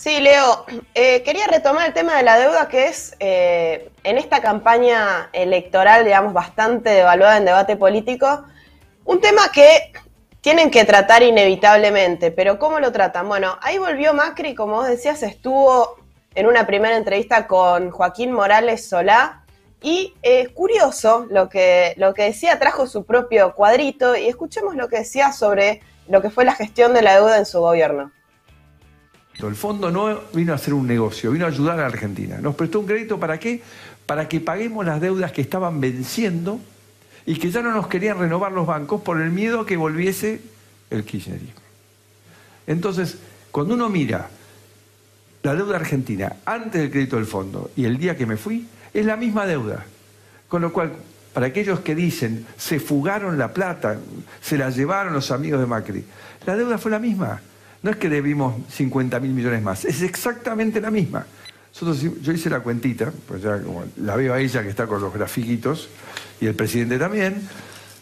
Sí, Leo, eh, quería retomar el tema de la deuda que es eh, en esta campaña electoral, digamos, bastante devaluada en debate político, un tema que tienen que tratar inevitablemente, pero ¿cómo lo tratan? Bueno, ahí volvió Macri, como vos decías, estuvo en una primera entrevista con Joaquín Morales Solá y eh, curioso lo que, lo que decía, trajo su propio cuadrito y escuchemos lo que decía sobre lo que fue la gestión de la deuda en su gobierno. El fondo no vino a hacer un negocio, vino a ayudar a la Argentina. Nos prestó un crédito para qué? Para que paguemos las deudas que estaban venciendo y que ya no nos querían renovar los bancos por el miedo a que volviese el kirchnerismo. Entonces, cuando uno mira la deuda argentina antes del crédito del fondo y el día que me fui, es la misma deuda. Con lo cual, para aquellos que dicen se fugaron la plata, se la llevaron los amigos de Macri, la deuda fue la misma. No es que debimos 50 mil millones más, es exactamente la misma. yo hice la cuentita, pues ya la veo a ella que está con los grafiquitos, y el presidente también,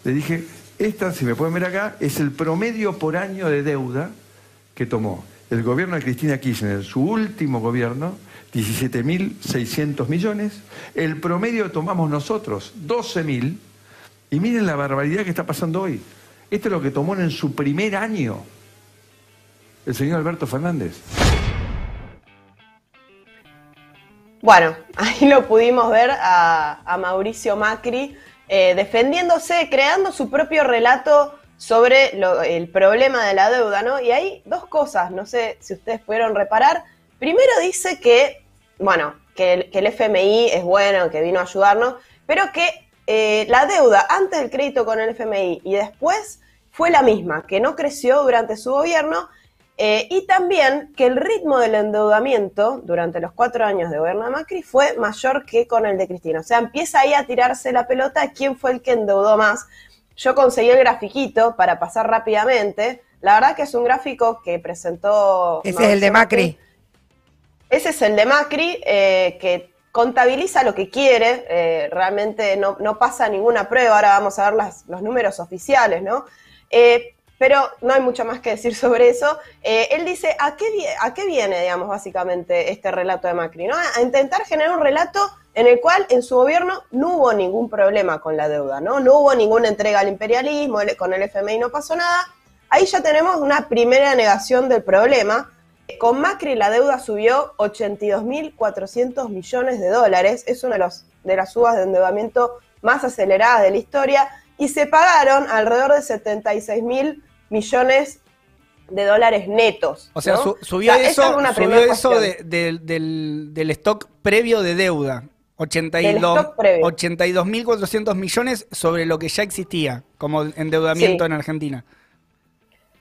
le dije, esta, si me pueden ver acá, es el promedio por año de deuda que tomó el gobierno de Cristina Kirchner, su último gobierno, 17.600 millones, el promedio tomamos nosotros, 12.000, y miren la barbaridad que está pasando hoy. Esto es lo que tomó en su primer año el señor Alberto Fernández. Bueno, ahí lo pudimos ver a, Mauricio Macri eh, defendiéndose, creando su propio relato sobre el problema de la deuda, ¿no? Y hay dos cosas, no sé si ustedes pudieron reparar. Primero dice que, bueno, que el, FMI es bueno, que vino a ayudarnos, pero que eh, la deuda antes del crédito con el FMI y después fue la misma, que no creció durante su gobierno eh, y también que el ritmo del endeudamiento durante los cuatro años de gobierno de Macri fue mayor que con el de Cristina. O sea, empieza ahí a tirarse la pelota quién fue el que endeudó más. Yo conseguí el grafiquito para pasar rápidamente. La verdad que es un gráfico que presentó... Ese es el de Macri. Ese es el de Macri, eh, que contabiliza lo que quiere, eh, realmente no, pasa ninguna prueba, ahora vamos a ver los números oficiales, ¿no? Pero no hay mucho más que decir sobre eso. Eh, él dice, ¿a qué, ¿a qué viene, digamos, básicamente este relato de Macri? ¿no? A intentar generar un relato en el cual en su gobierno no hubo ningún problema con la deuda, ¿no? No hubo ninguna entrega al imperialismo, con el FMI no pasó nada. Ahí ya tenemos una primera negación del problema. Con Macri la deuda subió 82.400 millones de dólares, es una de, los, de las subas de endeudamiento más aceleradas de la historia, y se pagaron alrededor de 76.000 millones de dólares netos. O sea, subió eso, subió del, stock previo de deuda. 82.400 millones sobre lo que ya existía como endeudamiento en Argentina.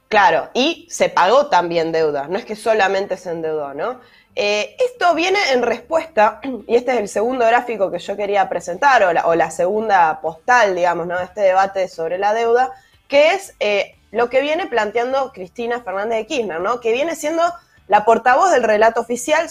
Claro, y se pagó también deuda, no es que solamente se endeudó, ¿no? Eh, esto viene en respuesta, y este es el segundo gráfico que yo quería presentar, o la, o la segunda postal, digamos, ¿no? de este debate sobre la deuda, que es eh, lo que viene planteando Cristina Fernández de Kirchner, ¿no? Que viene siendo la portavoz del relato oficial,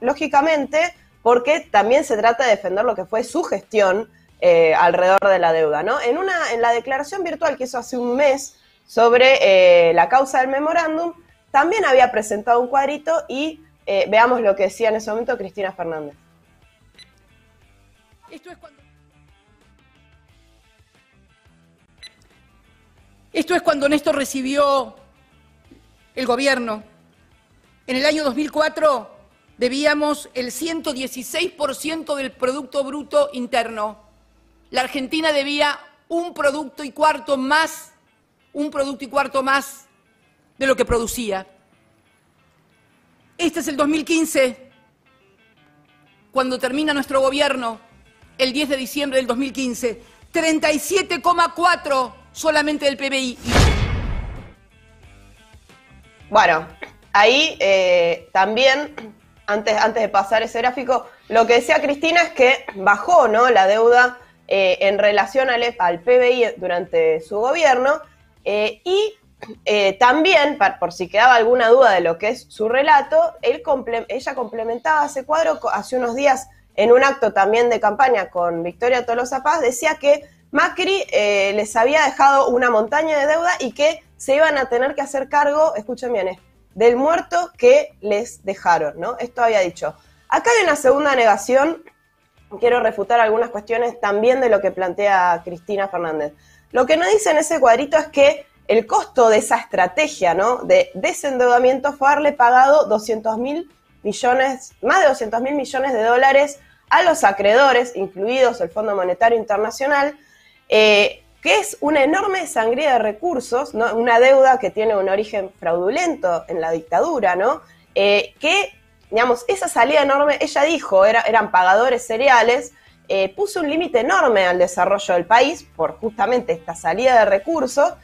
lógicamente, porque también se trata de defender lo que fue su gestión eh, alrededor de la deuda, ¿no? En, una, en la declaración virtual que hizo hace un mes sobre eh, la causa del memorándum, también había presentado un cuadrito y eh, veamos lo que decía en ese momento Cristina Fernández. Esto es cuando Esto es cuando Néstor recibió el gobierno. En el año 2004 debíamos el 116% del Producto Bruto Interno. La Argentina debía un producto y cuarto más, un producto y cuarto más de lo que producía. Este es el 2015, cuando termina nuestro gobierno, el 10 de diciembre del 2015, 37,4 solamente del PBI. Bueno, ahí eh, también, antes, antes de pasar ese gráfico, lo que decía Cristina es que bajó ¿no? la deuda eh, en relación al, PBI durante su gobierno eh, y también, por si quedaba alguna duda de lo que es su relato, él ella complementaba ese cuadro hace unos días en un acto también de campaña con Victoria Tolosa Paz, decía que Macri eh, les había dejado una montaña de deuda y que se iban a tener que hacer cargo, escuchen bien, del muerto que les dejaron, ¿no? Esto había dicho. Acá hay una segunda negación, quiero refutar algunas cuestiones también de lo que plantea Cristina Fernández. Lo que no dice en ese cuadrito es que el costo de esa estrategia, ¿no? De desendeudamiento fue haberle pagado 200 mil millones, más de 200 mil millones de dólares a los acreedores, incluidos el Fondo Monetario Internacional, eh, que es una enorme sangría de recursos, una deuda que tiene un origen fraudulento en la dictadura, ¿no? Eh, que, digamos, esa salida enorme, ella dijo, era, eran pagadores cereales, eh, puso un límite enorme al desarrollo del país por justamente esta salida de recursos,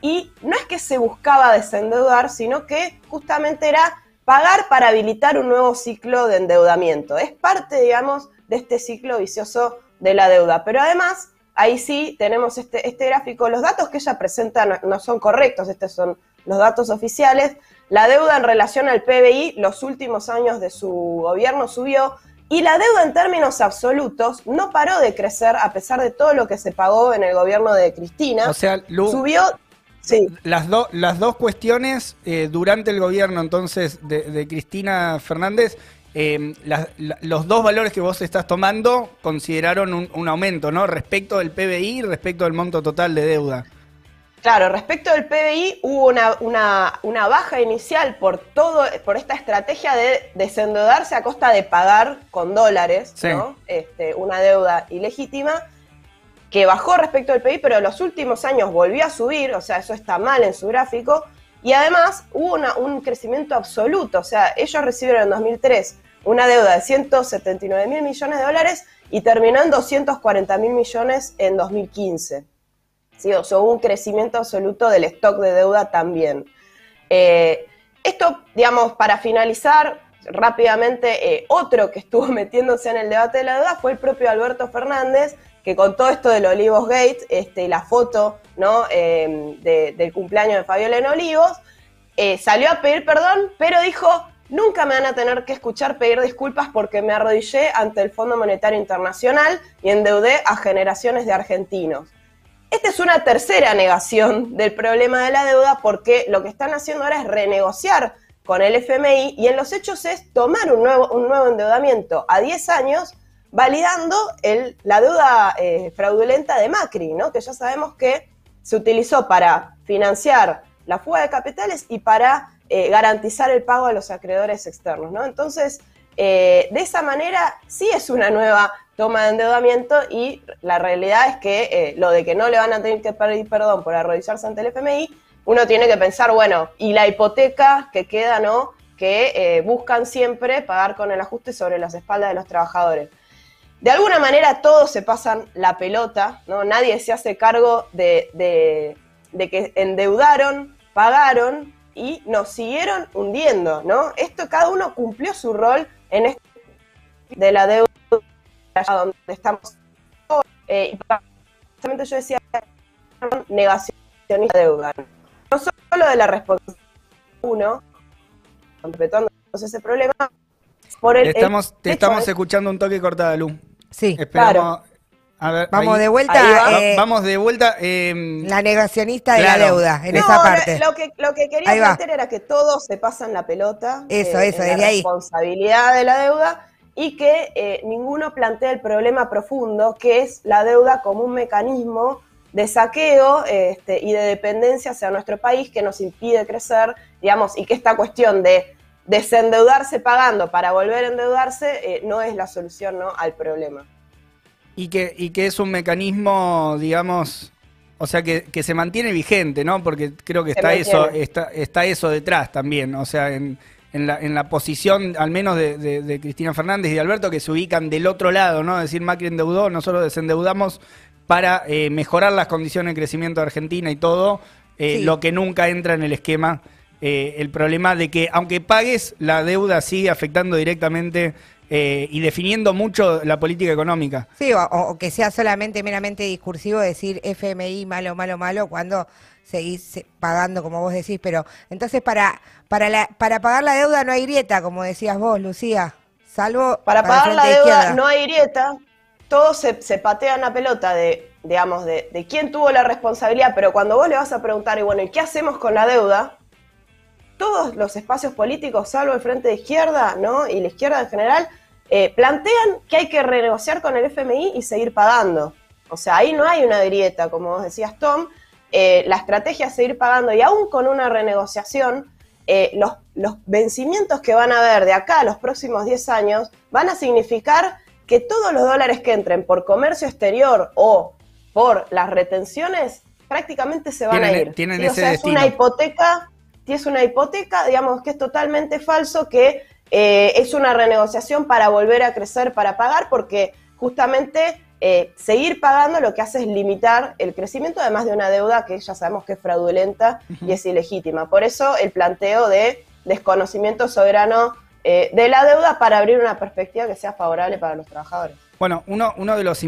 y no es que se buscaba desendeudar, sino que justamente era pagar para habilitar un nuevo ciclo de endeudamiento. Es parte, digamos, de este ciclo vicioso de la deuda. Pero además, ahí sí tenemos este, este gráfico. Los datos que ella presenta no, son correctos, estos son los datos oficiales. La deuda en relación al PBI los últimos años de su gobierno subió y la deuda en términos absolutos no paró de crecer a pesar de todo lo que se pagó en el gobierno de Cristina. O sea, subió Sí. Las, las dos cuestiones eh, durante el gobierno entonces de, Cristina Fernández, eh, los dos valores que vos estás tomando consideraron un, aumento, ¿no? Respecto del PBI y respecto del monto total de deuda. Claro, respecto del PBI hubo una, una, baja inicial por todo, por esta estrategia de desendeudarse a costa de pagar con dólares, ¿no? Este, una deuda ilegítima que bajó respecto al PIB, pero en los últimos años volvió a subir, o sea, eso está mal en su gráfico, y además hubo un crecimiento absoluto, o sea, ellos recibieron en 2003 una deuda de 179 mil millones de dólares y terminó en 240 mil millones en 2015. ¿Sí? O sea, hubo un crecimiento absoluto del stock de deuda también. Eh, esto, digamos, para finalizar rápidamente, eh, otro que estuvo metiéndose en el debate de la deuda fue el propio Alberto Fernández, que con todo esto del Olivos Gate, este, la foto ¿no? Em, del cumpleaños de Fabiola en Olivos, eh, salió a pedir perdón, pero dijo, nunca me van a tener que escuchar pedir disculpas porque me arrodillé ante el Fondo Monetario Internacional y endeudé a generaciones de argentinos. Esta es una tercera negación del problema de la deuda porque lo que están haciendo ahora es renegociar con el FMI y en los hechos es tomar un nuevo, un nuevo endeudamiento a 10 años validando la deuda eh, fraudulenta de Macri, ¿no? que ya sabemos que se utilizó para financiar la fuga de capitales y para eh, garantizar el pago a los acreedores externos. ¿no? Entonces, eh, de esa manera sí es una nueva toma de endeudamiento y la realidad es que lo de que no le van a tener que pedir perdón por arrodillarse ante el FMI, uno tiene que pensar, bueno, y la hipoteca que queda, ¿no? que buscan siempre pagar con el ajuste sobre las espaldas de los trabajadores de alguna manera todos se pasan la pelota, ¿no? Nadie se hace cargo de, que endeudaron, pagaron y nos siguieron hundiendo, ¿no? Esto cada uno cumplió su rol en este de la deuda donde estamos eh, y yo decía negacionista de deuda. No solo de la responsabilidad uno, respetando ese problema, por el, estamos, te estamos escuchando un toque cortado, Lu. Sí, claro. vamos de vuelta. Eh, vamos de vuelta. Em, la negacionista de la deuda, en esa parte. Lo, que, lo que quería meter era que todos se pasan la pelota. Eso, eh, eso, la responsabilidad de la deuda y que eh, ninguno plantea el problema profundo, que es la deuda como un mecanismo de saqueo este, y de dependencia hacia nuestro país que nos impide crecer, digamos, y que esta cuestión de desendeudarse pagando para volver a endeudarse eh, no es la solución ¿no? al problema. Y que, y que es un mecanismo, digamos, o sea, que, se mantiene vigente, ¿no? Porque creo que está eso, está, está eso detrás también, o sea, en, en, la, en la posición al menos de, Cristina Fernández y de Alberto, que se ubican del otro lado, ¿no? Es decir, Macri endeudó, nosotros desendeudamos para eh, mejorar las condiciones de crecimiento de Argentina y todo, eh, lo que nunca entra en el esquema eh, el problema de que aunque pagues, la deuda sigue afectando directamente eh, y definiendo mucho la política económica. Sí, o, que sea solamente meramente discursivo decir FMI malo, malo, malo, cuando seguís pagando, como vos decís, pero entonces para, para, para pagar la deuda no hay grieta, como decías vos, Lucía, salvo... Para, pagar la deuda no hay grieta, todos se, se patean la pelota de, digamos, de, de quién tuvo la responsabilidad, pero cuando vos le vas a preguntar, y bueno, ¿y qué hacemos con la deuda? Todos los espacios políticos, salvo el Frente de Izquierda, ¿no? Y la izquierda en general, eh, plantean que hay que renegociar con el FMI y seguir pagando. O sea, ahí no hay una grieta, como vos decías, Tom. Eh, la estrategia es seguir pagando y aún con una renegociación, eh, los, los vencimientos que van a haber de acá a los próximos 10 años van a significar que todos los dólares que entren por comercio exterior o por las retenciones prácticamente se van a ir. Tienen ese o sea, es una hipoteca, es una hipoteca, digamos que es totalmente falso que eh, es una renegociación para volver a crecer, para pagar, porque justamente eh, seguir pagando lo que hace es limitar el crecimiento, además de una deuda que ya sabemos que es fraudulenta y es ilegítima. Por eso el planteo de desconocimiento soberano eh, de la deuda para abrir una perspectiva que sea favorable para los trabajadores. Bueno, uno, uno de los